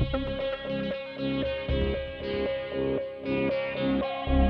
Thank you.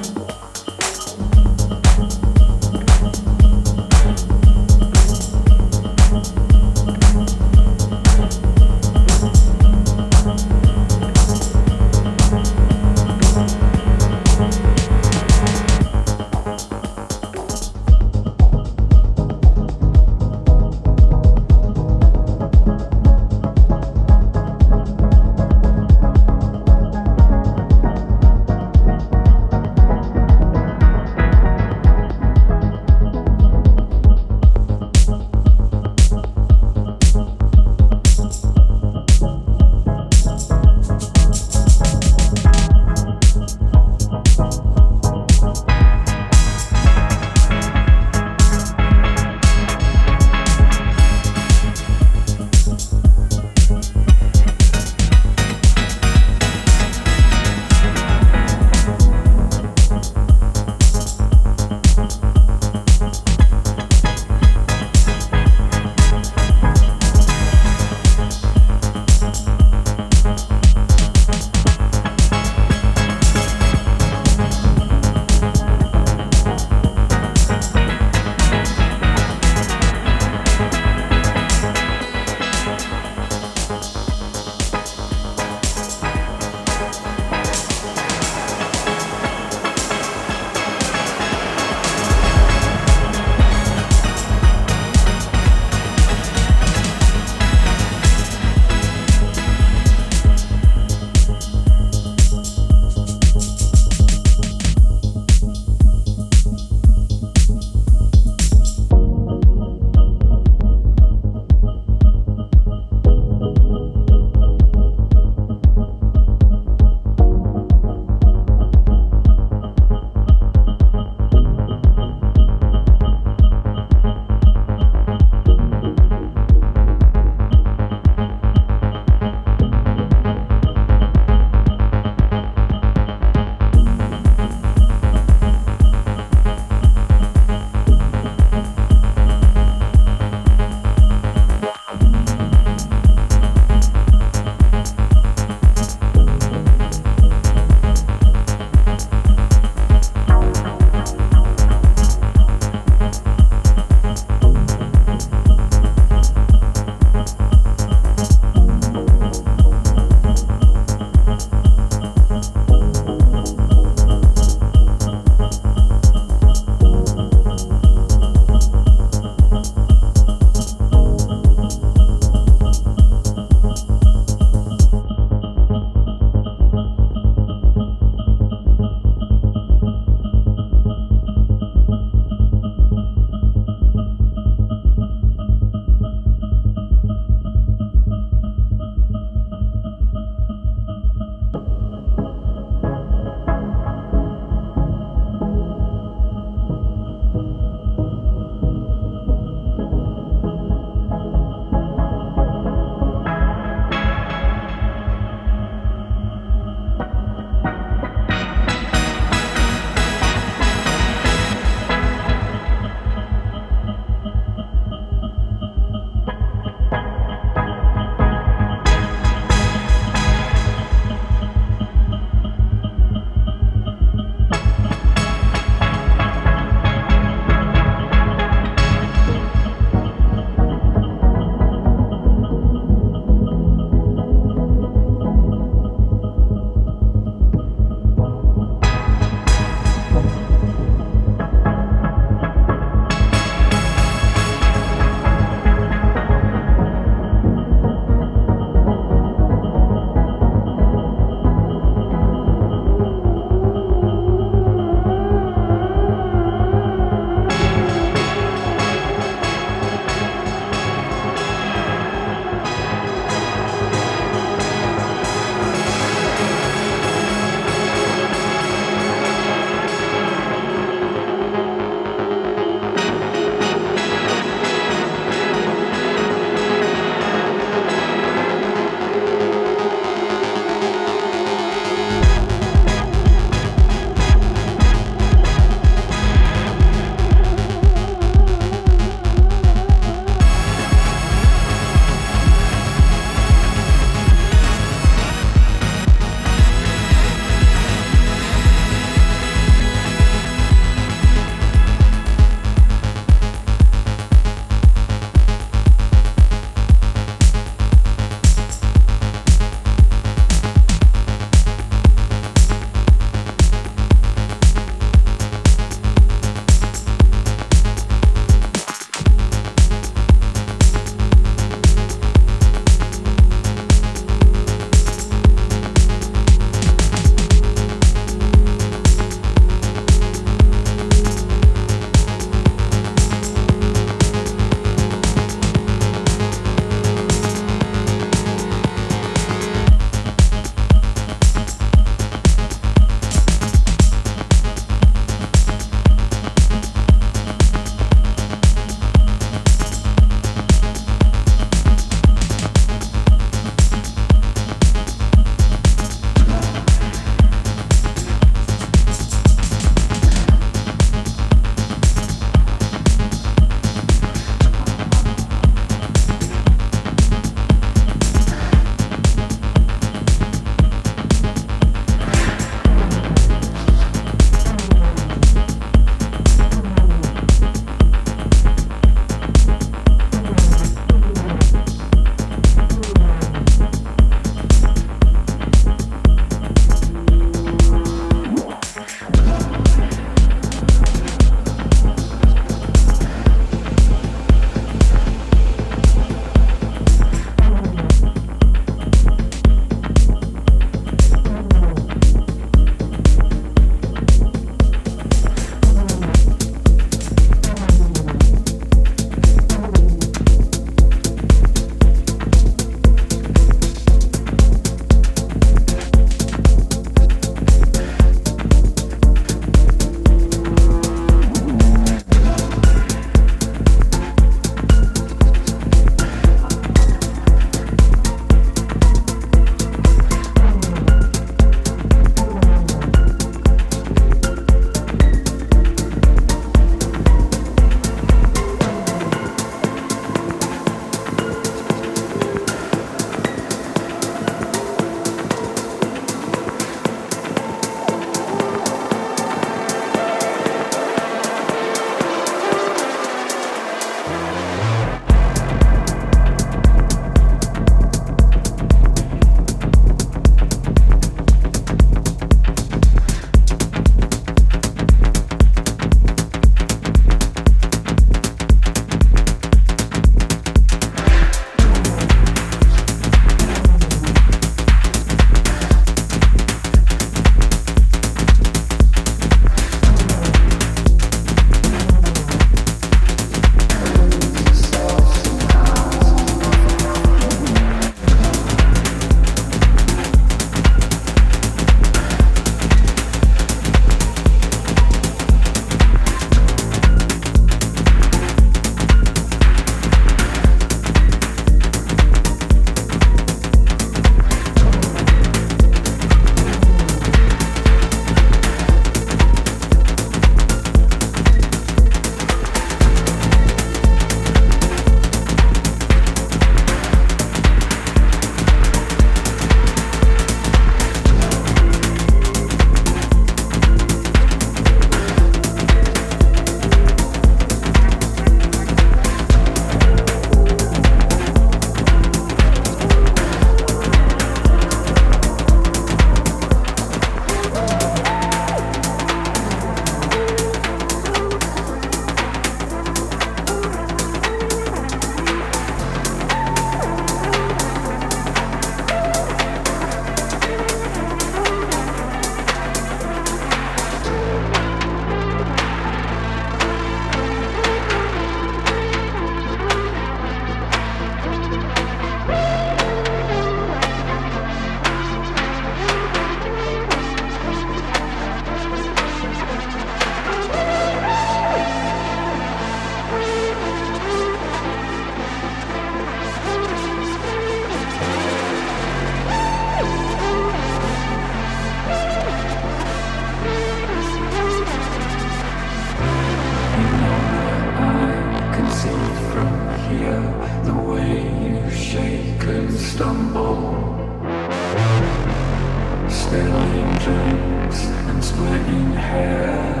spilling drinks and splitting hairs.